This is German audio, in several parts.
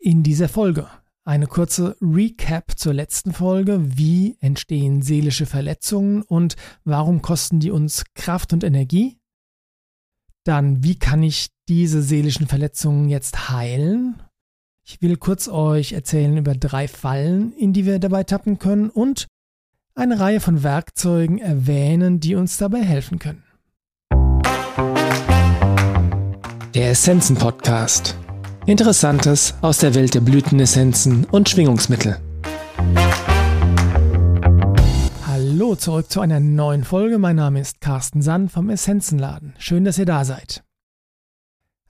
in dieser Folge. Eine kurze Recap zur letzten Folge. Wie entstehen seelische Verletzungen und warum kosten die uns Kraft und Energie? Dann, wie kann ich diese seelischen Verletzungen jetzt heilen? Ich will kurz euch erzählen über drei Fallen, in die wir dabei tappen können und eine Reihe von Werkzeugen erwähnen, die uns dabei helfen können. Der Essenzen Podcast Interessantes aus der Welt der Blütenessenzen und Schwingungsmittel. Hallo, zurück zu einer neuen Folge. Mein Name ist Carsten Sand vom Essenzenladen. Schön, dass ihr da seid.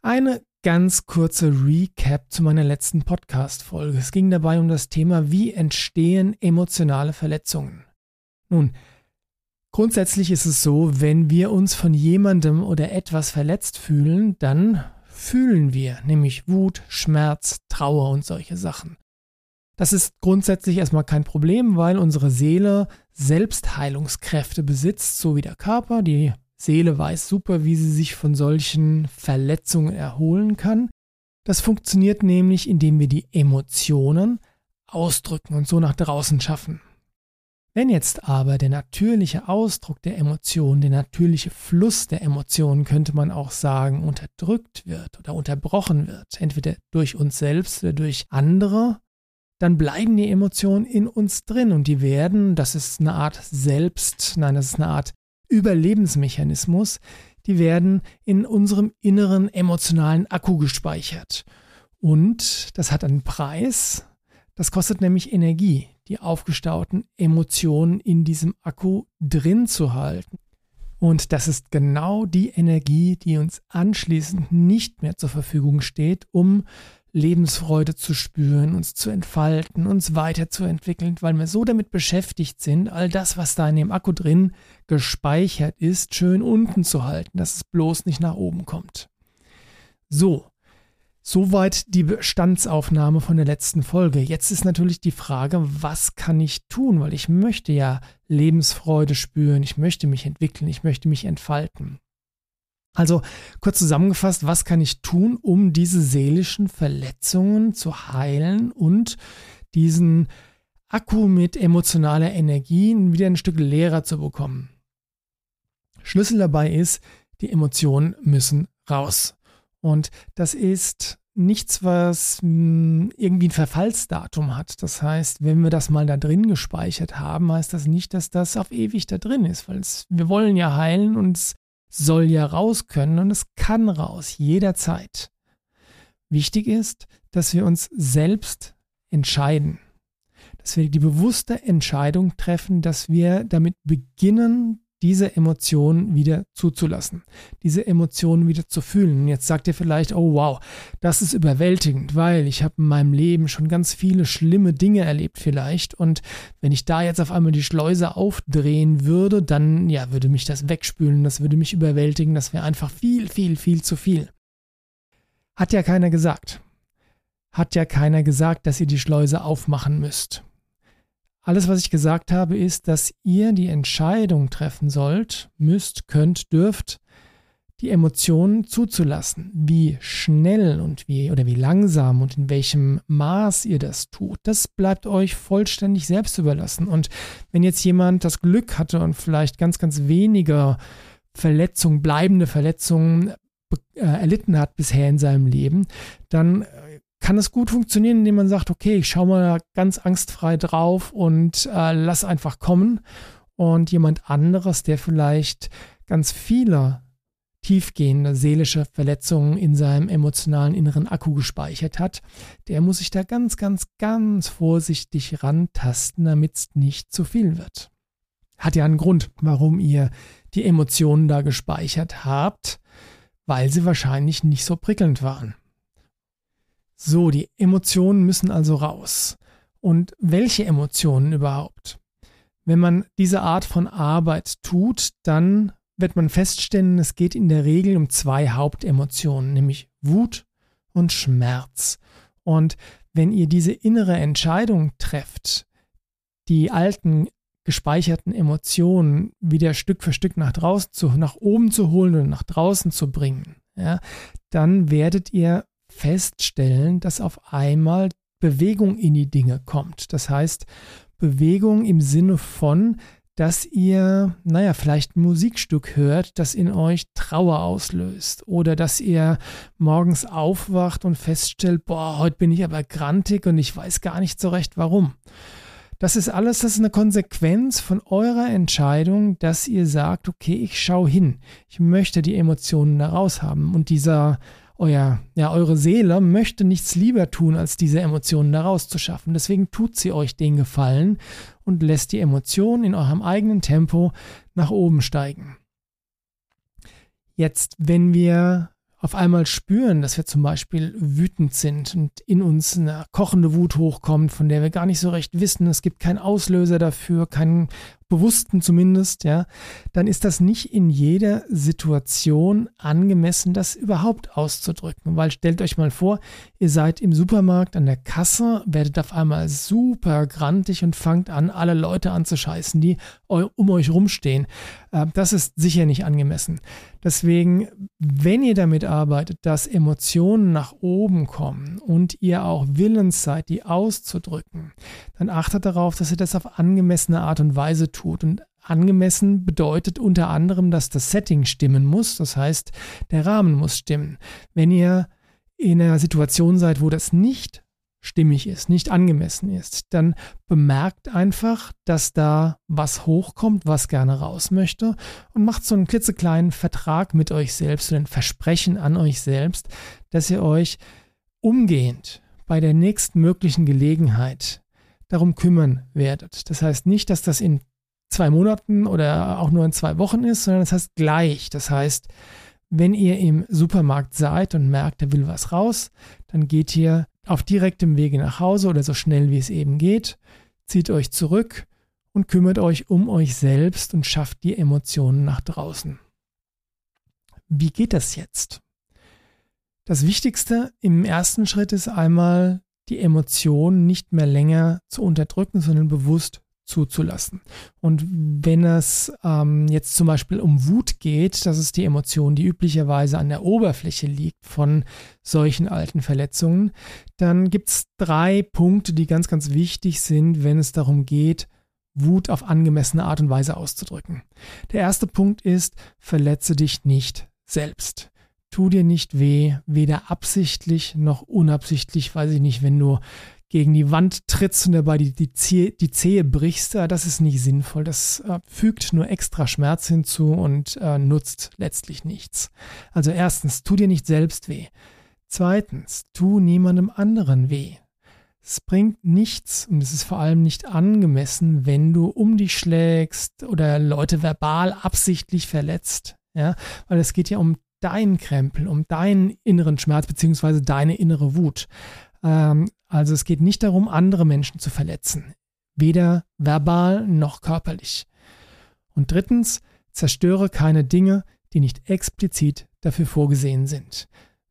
Eine ganz kurze Recap zu meiner letzten Podcast-Folge. Es ging dabei um das Thema, wie entstehen emotionale Verletzungen. Nun, grundsätzlich ist es so, wenn wir uns von jemandem oder etwas verletzt fühlen, dann fühlen wir, nämlich Wut, Schmerz, Trauer und solche Sachen. Das ist grundsätzlich erstmal kein Problem, weil unsere Seele Selbstheilungskräfte besitzt, so wie der Körper. Die Seele weiß super, wie sie sich von solchen Verletzungen erholen kann. Das funktioniert nämlich, indem wir die Emotionen ausdrücken und so nach draußen schaffen. Wenn jetzt aber der natürliche Ausdruck der Emotionen, der natürliche Fluss der Emotionen, könnte man auch sagen, unterdrückt wird oder unterbrochen wird, entweder durch uns selbst oder durch andere, dann bleiben die Emotionen in uns drin und die werden, das ist eine Art Selbst, nein, das ist eine Art Überlebensmechanismus, die werden in unserem inneren emotionalen Akku gespeichert. Und das hat einen Preis, das kostet nämlich Energie die aufgestauten Emotionen in diesem Akku drin zu halten. Und das ist genau die Energie, die uns anschließend nicht mehr zur Verfügung steht, um Lebensfreude zu spüren, uns zu entfalten, uns weiterzuentwickeln, weil wir so damit beschäftigt sind, all das, was da in dem Akku drin gespeichert ist, schön unten zu halten, dass es bloß nicht nach oben kommt. So, Soweit die Bestandsaufnahme von der letzten Folge. Jetzt ist natürlich die Frage, was kann ich tun? Weil ich möchte ja Lebensfreude spüren, ich möchte mich entwickeln, ich möchte mich entfalten. Also kurz zusammengefasst, was kann ich tun, um diese seelischen Verletzungen zu heilen und diesen Akku mit emotionaler Energie wieder ein Stück leerer zu bekommen? Schlüssel dabei ist, die Emotionen müssen raus. Und das ist nichts, was hm, irgendwie ein Verfallsdatum hat. Das heißt, wenn wir das mal da drin gespeichert haben, heißt das nicht, dass das auf ewig da drin ist, weil es, wir wollen ja heilen und es soll ja raus können und es kann raus, jederzeit. Wichtig ist, dass wir uns selbst entscheiden, dass wir die bewusste Entscheidung treffen, dass wir damit beginnen, diese Emotionen wieder zuzulassen, diese Emotionen wieder zu fühlen. Und jetzt sagt ihr vielleicht, oh wow, das ist überwältigend, weil ich habe in meinem Leben schon ganz viele schlimme Dinge erlebt vielleicht und wenn ich da jetzt auf einmal die Schleuse aufdrehen würde, dann ja, würde mich das wegspülen, das würde mich überwältigen, das wäre einfach viel, viel, viel zu viel. Hat ja keiner gesagt. Hat ja keiner gesagt, dass ihr die Schleuse aufmachen müsst. Alles, was ich gesagt habe, ist, dass ihr die Entscheidung treffen sollt, müsst, könnt, dürft, die Emotionen zuzulassen. Wie schnell und wie oder wie langsam und in welchem Maß ihr das tut, das bleibt euch vollständig selbst überlassen. Und wenn jetzt jemand das Glück hatte und vielleicht ganz, ganz weniger Verletzungen, bleibende Verletzungen äh, erlitten hat bisher in seinem Leben, dann kann es gut funktionieren, indem man sagt, okay, ich schaue mal ganz angstfrei drauf und äh, lass einfach kommen. Und jemand anderes, der vielleicht ganz viele tiefgehende seelische Verletzungen in seinem emotionalen inneren Akku gespeichert hat, der muss sich da ganz, ganz, ganz vorsichtig rantasten, damit es nicht zu viel wird. Hat ja einen Grund, warum ihr die Emotionen da gespeichert habt, weil sie wahrscheinlich nicht so prickelnd waren. So, die Emotionen müssen also raus. Und welche Emotionen überhaupt? Wenn man diese Art von Arbeit tut, dann wird man feststellen, es geht in der Regel um zwei Hauptemotionen, nämlich Wut und Schmerz. Und wenn ihr diese innere Entscheidung trefft, die alten gespeicherten Emotionen wieder Stück für Stück nach draußen zu, nach oben zu holen und nach draußen zu bringen, ja, dann werdet ihr feststellen, dass auf einmal Bewegung in die Dinge kommt. Das heißt, Bewegung im Sinne von, dass ihr, naja, vielleicht ein Musikstück hört, das in euch Trauer auslöst. Oder dass ihr morgens aufwacht und feststellt, boah, heute bin ich aber grantig und ich weiß gar nicht so recht warum. Das ist alles, das ist eine Konsequenz von eurer Entscheidung, dass ihr sagt, okay, ich schaue hin. Ich möchte die Emotionen da raus haben. Und dieser, euer, ja, eure Seele möchte nichts lieber tun, als diese Emotionen da rauszuschaffen. Deswegen tut sie euch den Gefallen und lässt die Emotionen in eurem eigenen Tempo nach oben steigen. Jetzt, wenn wir auf einmal spüren, dass wir zum Beispiel wütend sind und in uns eine kochende Wut hochkommt, von der wir gar nicht so recht wissen, es gibt keinen Auslöser dafür, keinen bewussten zumindest, ja, dann ist das nicht in jeder Situation angemessen, das überhaupt auszudrücken. Weil stellt euch mal vor, ihr seid im Supermarkt an der Kasse, werdet auf einmal super grantig und fangt an, alle Leute anzuscheißen, die um euch rumstehen. Äh, das ist sicher nicht angemessen. Deswegen, wenn ihr damit arbeitet, dass Emotionen nach oben kommen und ihr auch willens seid, die auszudrücken, dann achtet darauf, dass ihr das auf angemessene Art und Weise tut tut. Und angemessen bedeutet unter anderem, dass das Setting stimmen muss. Das heißt, der Rahmen muss stimmen. Wenn ihr in einer Situation seid, wo das nicht stimmig ist, nicht angemessen ist, dann bemerkt einfach, dass da was hochkommt, was gerne raus möchte und macht so einen klitzekleinen Vertrag mit euch selbst oder ein Versprechen an euch selbst, dass ihr euch umgehend bei der nächstmöglichen Gelegenheit darum kümmern werdet. Das heißt nicht, dass das in zwei Monaten oder auch nur in zwei Wochen ist, sondern das heißt gleich. Das heißt, wenn ihr im Supermarkt seid und merkt, da will was raus, dann geht ihr auf direktem Wege nach Hause oder so schnell wie es eben geht, zieht euch zurück und kümmert euch um euch selbst und schafft die Emotionen nach draußen. Wie geht das jetzt? Das Wichtigste im ersten Schritt ist einmal, die Emotionen nicht mehr länger zu unterdrücken, sondern bewusst zuzulassen. Und wenn es ähm, jetzt zum Beispiel um Wut geht, das ist die Emotion, die üblicherweise an der Oberfläche liegt von solchen alten Verletzungen, dann gibt es drei Punkte, die ganz, ganz wichtig sind, wenn es darum geht, Wut auf angemessene Art und Weise auszudrücken. Der erste Punkt ist, verletze dich nicht selbst. Tu dir nicht weh, weder absichtlich noch unabsichtlich, weiß ich nicht, wenn du gegen die Wand trittst und dabei die, die, Zehe, die Zehe brichst, äh, das ist nicht sinnvoll. Das äh, fügt nur extra Schmerz hinzu und äh, nutzt letztlich nichts. Also erstens, tu dir nicht selbst weh. Zweitens, tu niemandem anderen weh. Es bringt nichts und es ist vor allem nicht angemessen, wenn du um dich schlägst oder Leute verbal absichtlich verletzt. Ja, weil es geht ja um deinen Krempel, um deinen inneren Schmerz beziehungsweise deine innere Wut. Ähm, also es geht nicht darum, andere Menschen zu verletzen, weder verbal noch körperlich. Und drittens, zerstöre keine Dinge, die nicht explizit dafür vorgesehen sind.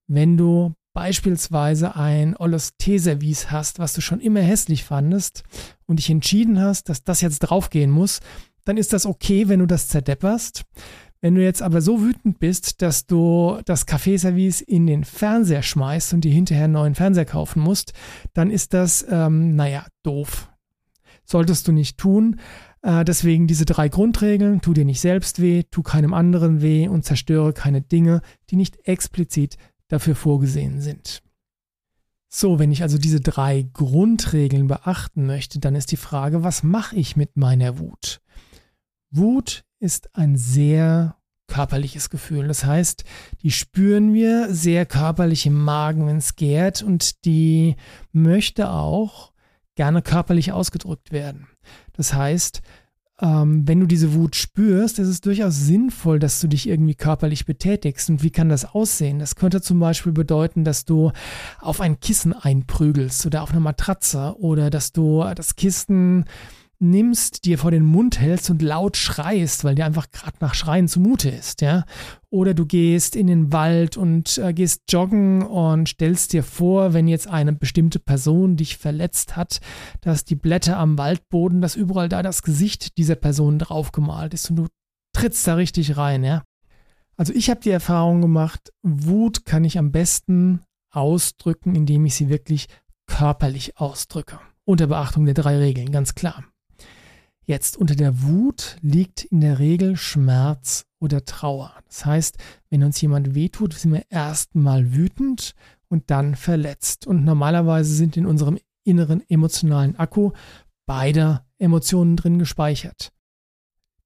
Wenn du beispielsweise ein olles Teeservice hast, was du schon immer hässlich fandest und dich entschieden hast, dass das jetzt draufgehen muss, dann ist das okay, wenn du das zerdepperst. Wenn du jetzt aber so wütend bist, dass du das Kaffeeservice in den Fernseher schmeißt und dir hinterher einen neuen Fernseher kaufen musst, dann ist das, ähm, naja, doof. Solltest du nicht tun. Äh, deswegen diese drei Grundregeln. Tu dir nicht selbst weh, tu keinem anderen weh und zerstöre keine Dinge, die nicht explizit dafür vorgesehen sind. So, wenn ich also diese drei Grundregeln beachten möchte, dann ist die Frage, was mache ich mit meiner Wut? Wut ist ein sehr körperliches Gefühl. Das heißt, die spüren wir sehr körperlich im Magen, wenn es gärt und die möchte auch gerne körperlich ausgedrückt werden. Das heißt, ähm, wenn du diese Wut spürst, ist es durchaus sinnvoll, dass du dich irgendwie körperlich betätigst. Und wie kann das aussehen? Das könnte zum Beispiel bedeuten, dass du auf ein Kissen einprügelst oder auf eine Matratze oder dass du das Kissen nimmst, dir vor den Mund hältst und laut schreist, weil dir einfach gerade nach Schreien zumute ist, ja. Oder du gehst in den Wald und äh, gehst joggen und stellst dir vor, wenn jetzt eine bestimmte Person dich verletzt hat, dass die Blätter am Waldboden, dass überall da das Gesicht dieser Person draufgemalt ist und du trittst da richtig rein, ja. Also ich habe die Erfahrung gemacht, Wut kann ich am besten ausdrücken, indem ich sie wirklich körperlich ausdrücke. Unter Beachtung der drei Regeln, ganz klar. Jetzt unter der Wut liegt in der Regel Schmerz oder Trauer. Das heißt, wenn uns jemand wehtut, sind wir erstmal wütend und dann verletzt. Und normalerweise sind in unserem inneren emotionalen Akku beide Emotionen drin gespeichert.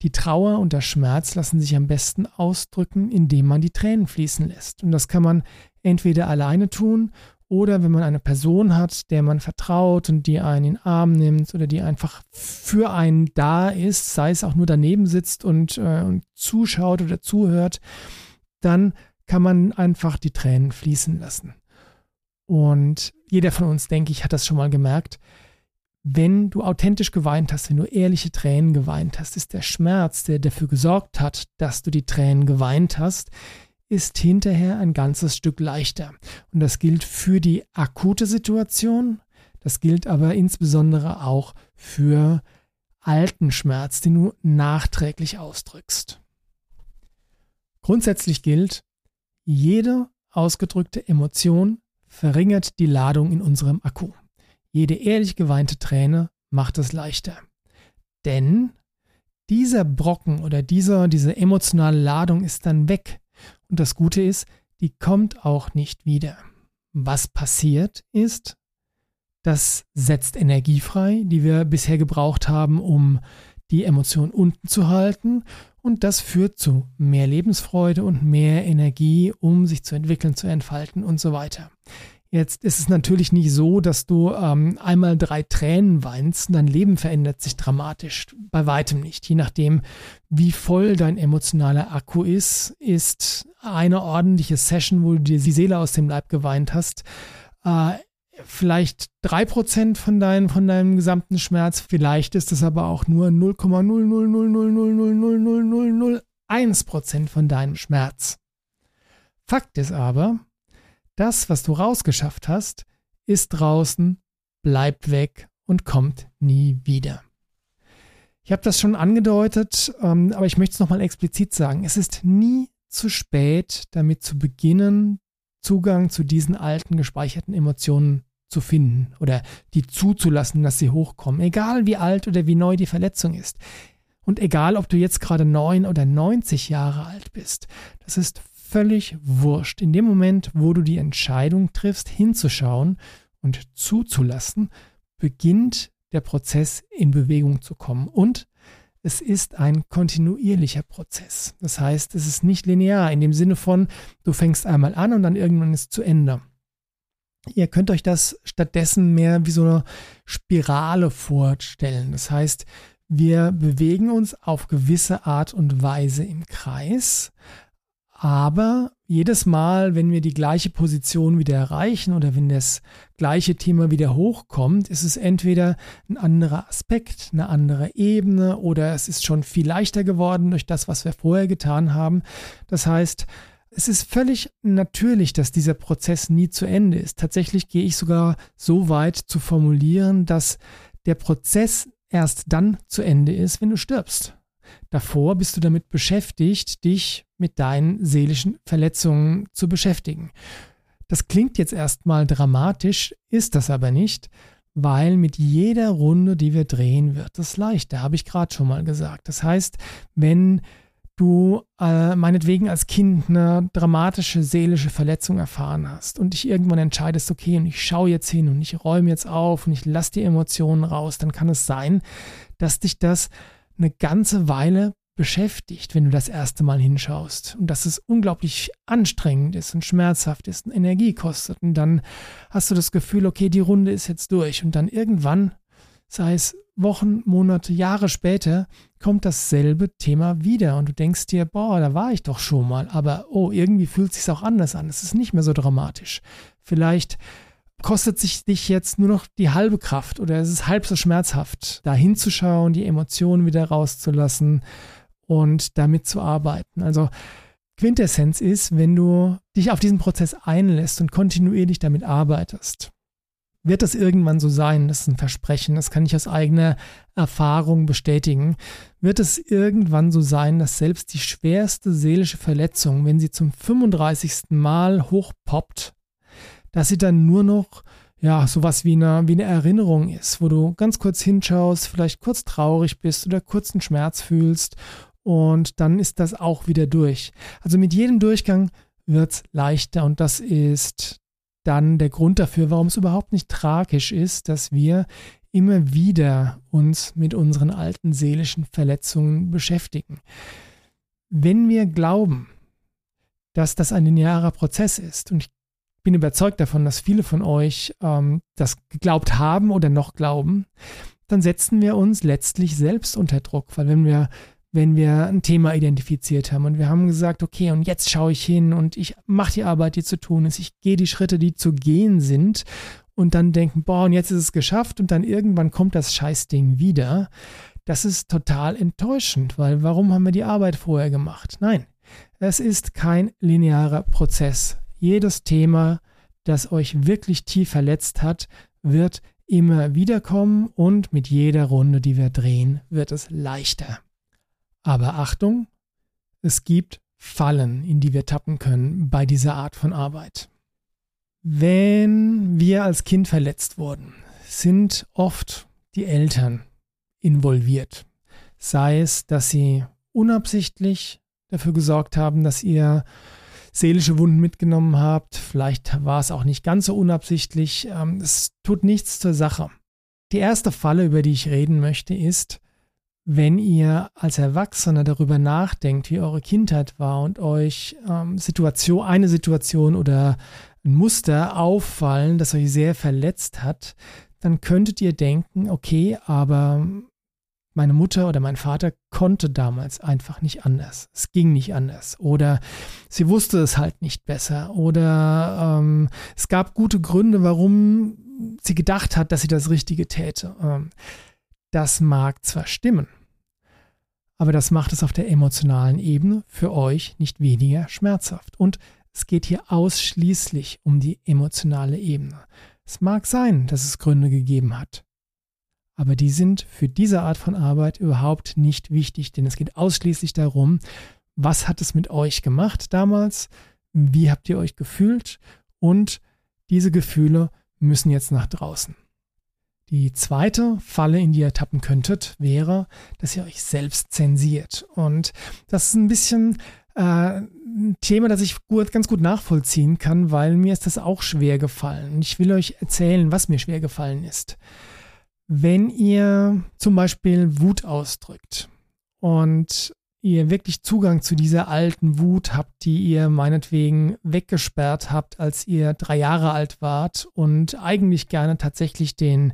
Die Trauer und der Schmerz lassen sich am besten ausdrücken, indem man die Tränen fließen lässt. Und das kann man entweder alleine tun oder wenn man eine Person hat, der man vertraut und die einen in den Arm nimmt oder die einfach für einen da ist, sei es auch nur daneben sitzt und, äh, und zuschaut oder zuhört, dann kann man einfach die Tränen fließen lassen. Und jeder von uns, denke ich, hat das schon mal gemerkt. Wenn du authentisch geweint hast, wenn du ehrliche Tränen geweint hast, ist der Schmerz, der dafür gesorgt hat, dass du die Tränen geweint hast, ist hinterher ein ganzes Stück leichter. Und das gilt für die akute Situation, das gilt aber insbesondere auch für alten Schmerz, den du nachträglich ausdrückst. Grundsätzlich gilt, jede ausgedrückte Emotion verringert die Ladung in unserem Akku. Jede ehrlich geweinte Träne macht es leichter. Denn dieser Brocken oder dieser, diese emotionale Ladung ist dann weg, und das Gute ist, die kommt auch nicht wieder. Was passiert ist, das setzt Energie frei, die wir bisher gebraucht haben, um die Emotion unten zu halten. Und das führt zu mehr Lebensfreude und mehr Energie, um sich zu entwickeln, zu entfalten und so weiter. Jetzt ist es natürlich nicht so, dass du ähm, einmal drei Tränen weinst und dein Leben verändert sich dramatisch. Bei weitem nicht. Je nachdem, wie voll dein emotionaler Akku ist, ist eine ordentliche Session, wo du dir die Seele aus dem Leib geweint hast, äh, vielleicht drei Prozent von, dein, von deinem gesamten Schmerz. Vielleicht ist es aber auch nur 0,00000000001 Prozent von deinem Schmerz. Fakt ist aber, das, was du rausgeschafft hast, ist draußen, bleibt weg und kommt nie wieder. Ich habe das schon angedeutet, ähm, aber ich möchte es nochmal explizit sagen. Es ist nie zu spät, damit zu beginnen, Zugang zu diesen alten gespeicherten Emotionen zu finden oder die zuzulassen, dass sie hochkommen, egal wie alt oder wie neu die Verletzung ist. Und egal, ob du jetzt gerade neun oder 90 Jahre alt bist, das ist völlig wurscht. In dem Moment, wo du die Entscheidung triffst, hinzuschauen und zuzulassen, beginnt der Prozess in Bewegung zu kommen. Und es ist ein kontinuierlicher Prozess. Das heißt, es ist nicht linear in dem Sinne von, du fängst einmal an und dann irgendwann ist es zu Ende. Ihr könnt euch das stattdessen mehr wie so eine Spirale vorstellen. Das heißt, wir bewegen uns auf gewisse Art und Weise im Kreis, aber jedes Mal, wenn wir die gleiche Position wieder erreichen oder wenn das gleiche Thema wieder hochkommt, ist es entweder ein anderer Aspekt, eine andere Ebene oder es ist schon viel leichter geworden durch das, was wir vorher getan haben. Das heißt, es ist völlig natürlich, dass dieser Prozess nie zu Ende ist. Tatsächlich gehe ich sogar so weit zu formulieren, dass der Prozess erst dann zu Ende ist, wenn du stirbst. Davor bist du damit beschäftigt, dich mit deinen seelischen Verletzungen zu beschäftigen. Das klingt jetzt erstmal dramatisch, ist das aber nicht, weil mit jeder Runde, die wir drehen, wird es leichter, habe ich gerade schon mal gesagt. Das heißt, wenn du äh, meinetwegen als Kind eine dramatische seelische Verletzung erfahren hast und dich irgendwann entscheidest, okay, und ich schaue jetzt hin und ich räume jetzt auf und ich lasse die Emotionen raus, dann kann es sein, dass dich das eine ganze Weile beschäftigt, wenn du das erste Mal hinschaust. Und dass es unglaublich anstrengend ist und schmerzhaft ist und Energie kostet. Und dann hast du das Gefühl, okay, die Runde ist jetzt durch. Und dann irgendwann, sei es Wochen, Monate, Jahre später, kommt dasselbe Thema wieder. Und du denkst dir, boah, da war ich doch schon mal, aber oh, irgendwie fühlt es sich auch anders an. Es ist nicht mehr so dramatisch. Vielleicht kostet sich dich jetzt nur noch die halbe Kraft oder es ist halb so schmerzhaft, da hinzuschauen, die Emotionen wieder rauszulassen und damit zu arbeiten. Also Quintessenz ist, wenn du dich auf diesen Prozess einlässt und kontinuierlich damit arbeitest, wird das irgendwann so sein, das ist ein Versprechen, das kann ich aus eigener Erfahrung bestätigen, wird es irgendwann so sein, dass selbst die schwerste seelische Verletzung, wenn sie zum 35. Mal hochpoppt, dass sie dann nur noch ja, sowas wie eine, wie eine Erinnerung ist, wo du ganz kurz hinschaust, vielleicht kurz traurig bist oder kurz einen Schmerz fühlst und dann ist das auch wieder durch. Also mit jedem Durchgang wird es leichter und das ist dann der Grund dafür, warum es überhaupt nicht tragisch ist, dass wir immer wieder uns mit unseren alten seelischen Verletzungen beschäftigen. Wenn wir glauben, dass das ein linearer Prozess ist, und ich bin überzeugt davon, dass viele von euch ähm, das geglaubt haben oder noch glauben, dann setzen wir uns letztlich selbst unter Druck, weil wenn wir wenn wir ein Thema identifiziert haben und wir haben gesagt, okay, und jetzt schaue ich hin und ich mache die Arbeit, die zu tun ist, ich gehe die Schritte, die zu gehen sind und dann denken, boah, und jetzt ist es geschafft und dann irgendwann kommt das Scheißding wieder. Das ist total enttäuschend, weil warum haben wir die Arbeit vorher gemacht? Nein, es ist kein linearer Prozess. Jedes Thema, das euch wirklich tief verletzt hat, wird immer wieder kommen und mit jeder Runde, die wir drehen, wird es leichter. Aber Achtung, es gibt Fallen, in die wir tappen können bei dieser Art von Arbeit. Wenn wir als Kind verletzt wurden, sind oft die Eltern involviert. Sei es, dass sie unabsichtlich dafür gesorgt haben, dass ihr seelische Wunden mitgenommen habt. Vielleicht war es auch nicht ganz so unabsichtlich. Ähm, es tut nichts zur Sache. Die erste Falle, über die ich reden möchte, ist, wenn ihr als Erwachsener darüber nachdenkt, wie eure Kindheit war und euch ähm, Situation, eine Situation oder ein Muster auffallen, das euch sehr verletzt hat, dann könntet ihr denken, okay, aber meine Mutter oder mein Vater konnte damals einfach nicht anders. Es ging nicht anders. Oder sie wusste es halt nicht besser. Oder ähm, es gab gute Gründe, warum sie gedacht hat, dass sie das Richtige täte. Ähm, das mag zwar stimmen, aber das macht es auf der emotionalen Ebene für euch nicht weniger schmerzhaft. Und es geht hier ausschließlich um die emotionale Ebene. Es mag sein, dass es Gründe gegeben hat, aber die sind für diese Art von Arbeit überhaupt nicht wichtig, denn es geht ausschließlich darum, was hat es mit euch gemacht damals, wie habt ihr euch gefühlt und diese Gefühle müssen jetzt nach draußen. Die zweite Falle, in die ihr tappen könntet, wäre, dass ihr euch selbst zensiert. Und das ist ein bisschen äh, ein Thema, das ich gut, ganz gut nachvollziehen kann, weil mir ist das auch schwer gefallen. Ich will euch erzählen, was mir schwer gefallen ist. Wenn ihr zum Beispiel Wut ausdrückt und ihr wirklich Zugang zu dieser alten Wut habt, die ihr meinetwegen weggesperrt habt, als ihr drei Jahre alt wart und eigentlich gerne tatsächlich den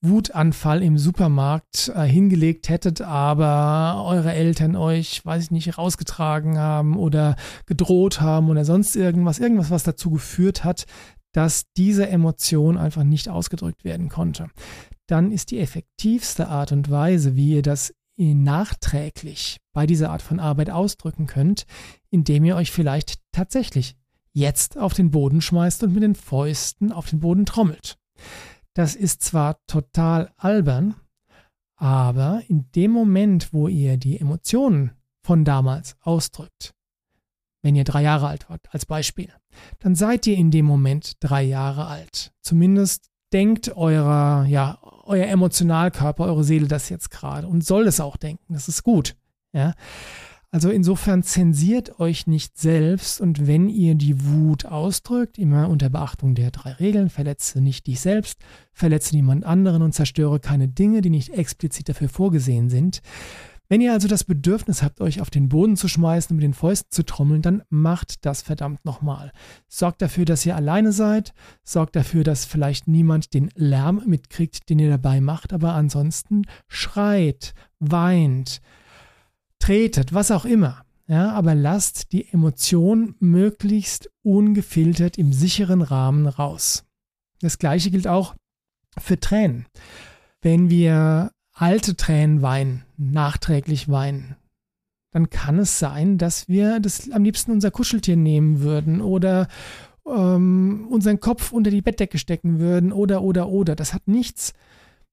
Wutanfall im Supermarkt äh, hingelegt hättet, aber eure Eltern euch, weiß ich nicht, rausgetragen haben oder gedroht haben oder sonst irgendwas, irgendwas, was dazu geführt hat, dass diese Emotion einfach nicht ausgedrückt werden konnte. Dann ist die effektivste Art und Weise, wie ihr das nachträglich bei dieser Art von Arbeit ausdrücken könnt, indem ihr euch vielleicht tatsächlich jetzt auf den Boden schmeißt und mit den Fäusten auf den Boden trommelt. Das ist zwar total albern, aber in dem Moment, wo ihr die Emotionen von damals ausdrückt, wenn ihr drei Jahre alt wart, als Beispiel, dann seid ihr in dem Moment drei Jahre alt. Zumindest denkt eurer, ja, euer Emotionalkörper, eure Seele das jetzt gerade und soll es auch denken. Das ist gut. Ja. Also insofern zensiert euch nicht selbst und wenn ihr die Wut ausdrückt, immer unter Beachtung der drei Regeln, verletze nicht dich selbst, verletze niemand anderen und zerstöre keine Dinge, die nicht explizit dafür vorgesehen sind, wenn ihr also das Bedürfnis habt, euch auf den Boden zu schmeißen und mit den Fäusten zu trommeln, dann macht das verdammt nochmal. Sorgt dafür, dass ihr alleine seid, sorgt dafür, dass vielleicht niemand den Lärm mitkriegt, den ihr dabei macht, aber ansonsten schreit, weint, tretet, was auch immer. Ja, aber lasst die Emotion möglichst ungefiltert im sicheren Rahmen raus. Das gleiche gilt auch für Tränen. Wenn wir alte Tränen weinen, nachträglich weinen, dann kann es sein, dass wir das am liebsten unser Kuscheltier nehmen würden oder ähm, unseren Kopf unter die Bettdecke stecken würden oder oder oder. Das hat nichts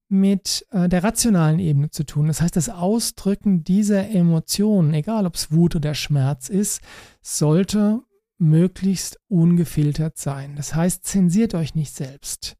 mit äh, der rationalen Ebene zu tun. Das heißt, das Ausdrücken dieser Emotionen, egal ob es Wut oder Schmerz ist, sollte möglichst ungefiltert sein. Das heißt, zensiert euch nicht selbst.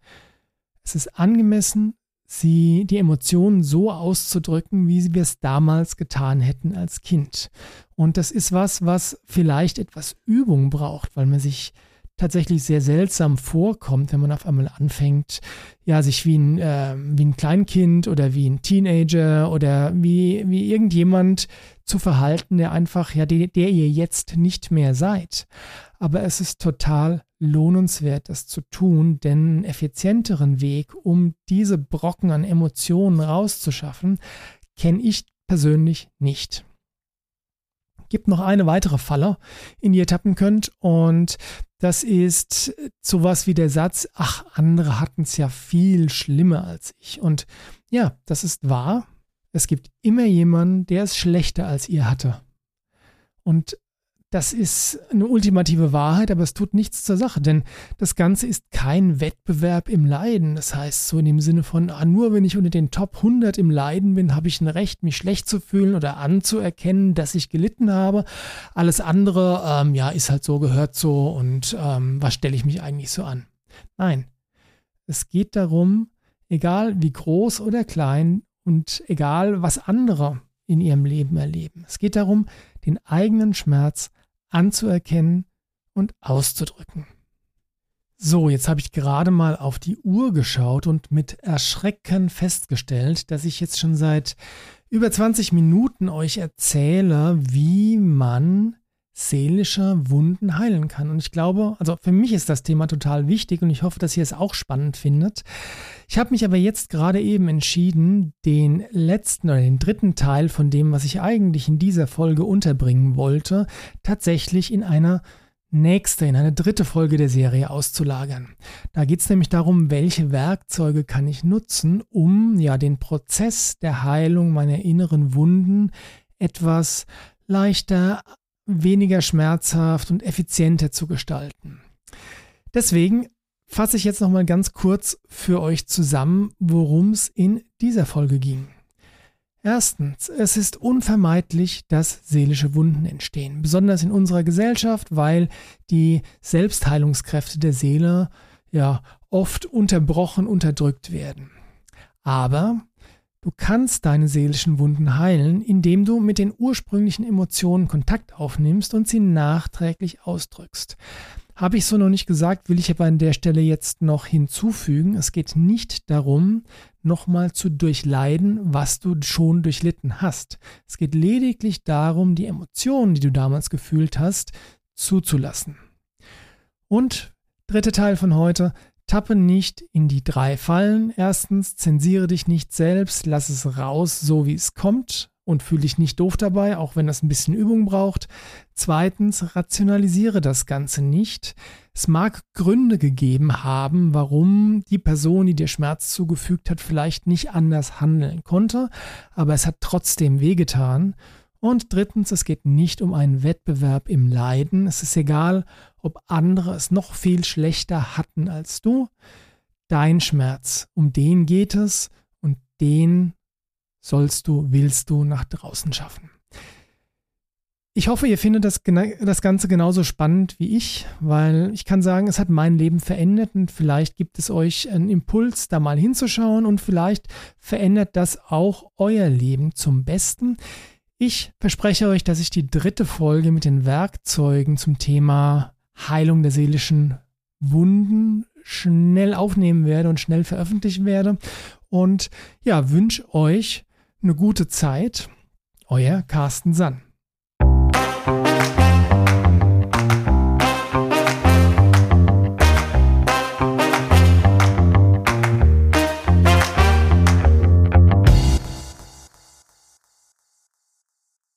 Es ist angemessen, sie die Emotionen so auszudrücken, wie wir es damals getan hätten als Kind. Und das ist was, was vielleicht etwas Übung braucht, weil man sich tatsächlich sehr seltsam vorkommt, wenn man auf einmal anfängt, ja, sich wie ein, äh, wie ein Kleinkind oder wie ein Teenager oder wie, wie irgendjemand zu verhalten, der einfach, ja, der, der ihr jetzt nicht mehr seid. Aber es ist total lohnenswert, das zu tun, denn einen effizienteren Weg, um diese Brocken an Emotionen rauszuschaffen, kenne ich persönlich nicht gibt noch eine weitere Falle, in die ihr tappen könnt. Und das ist sowas wie der Satz, ach, andere hatten es ja viel schlimmer als ich. Und ja, das ist wahr. Es gibt immer jemanden, der es schlechter als ihr hatte. Und das ist eine ultimative Wahrheit, aber es tut nichts zur Sache, denn das Ganze ist kein Wettbewerb im Leiden. Das heißt, so in dem Sinne von, ah, nur wenn ich unter den Top 100 im Leiden bin, habe ich ein Recht, mich schlecht zu fühlen oder anzuerkennen, dass ich gelitten habe. Alles andere, ähm, ja, ist halt so, gehört so und ähm, was stelle ich mich eigentlich so an? Nein, es geht darum, egal wie groß oder klein und egal was andere in ihrem Leben erleben. Es geht darum, den eigenen Schmerz anzuerkennen und auszudrücken. So, jetzt habe ich gerade mal auf die Uhr geschaut und mit Erschrecken festgestellt, dass ich jetzt schon seit über 20 Minuten euch erzähle, wie man seelische Wunden heilen kann. Und ich glaube, also für mich ist das Thema total wichtig und ich hoffe, dass ihr es auch spannend findet. Ich habe mich aber jetzt gerade eben entschieden, den letzten oder den dritten Teil von dem, was ich eigentlich in dieser Folge unterbringen wollte, tatsächlich in einer nächste, in eine dritte Folge der Serie auszulagern. Da geht es nämlich darum, welche Werkzeuge kann ich nutzen, um ja den Prozess der Heilung meiner inneren Wunden etwas leichter weniger schmerzhaft und effizienter zu gestalten. Deswegen fasse ich jetzt noch mal ganz kurz für euch zusammen, worum es in dieser Folge ging. Erstens, es ist unvermeidlich, dass seelische Wunden entstehen, besonders in unserer Gesellschaft, weil die Selbstheilungskräfte der Seele ja oft unterbrochen, unterdrückt werden. Aber Du kannst deine seelischen Wunden heilen, indem du mit den ursprünglichen Emotionen Kontakt aufnimmst und sie nachträglich ausdrückst. Habe ich so noch nicht gesagt, will ich aber an der Stelle jetzt noch hinzufügen. Es geht nicht darum, nochmal zu durchleiden, was du schon durchlitten hast. Es geht lediglich darum, die Emotionen, die du damals gefühlt hast, zuzulassen. Und dritter Teil von heute, Tappe nicht in die drei Fallen. Erstens, zensiere dich nicht selbst, lass es raus, so wie es kommt und fühle dich nicht doof dabei, auch wenn das ein bisschen Übung braucht. Zweitens, rationalisiere das Ganze nicht. Es mag Gründe gegeben haben, warum die Person, die dir Schmerz zugefügt hat, vielleicht nicht anders handeln konnte, aber es hat trotzdem wehgetan. Und drittens, es geht nicht um einen Wettbewerb im Leiden. Es ist egal, ob andere es noch viel schlechter hatten als du. Dein Schmerz, um den geht es und den sollst du, willst du nach draußen schaffen. Ich hoffe, ihr findet das, das Ganze genauso spannend wie ich, weil ich kann sagen, es hat mein Leben verändert und vielleicht gibt es euch einen Impuls, da mal hinzuschauen und vielleicht verändert das auch euer Leben zum Besten. Ich verspreche euch, dass ich die dritte Folge mit den Werkzeugen zum Thema Heilung der seelischen Wunden schnell aufnehmen werde und schnell veröffentlichen werde. Und ja, wünsche euch eine gute Zeit. Euer Carsten Sann.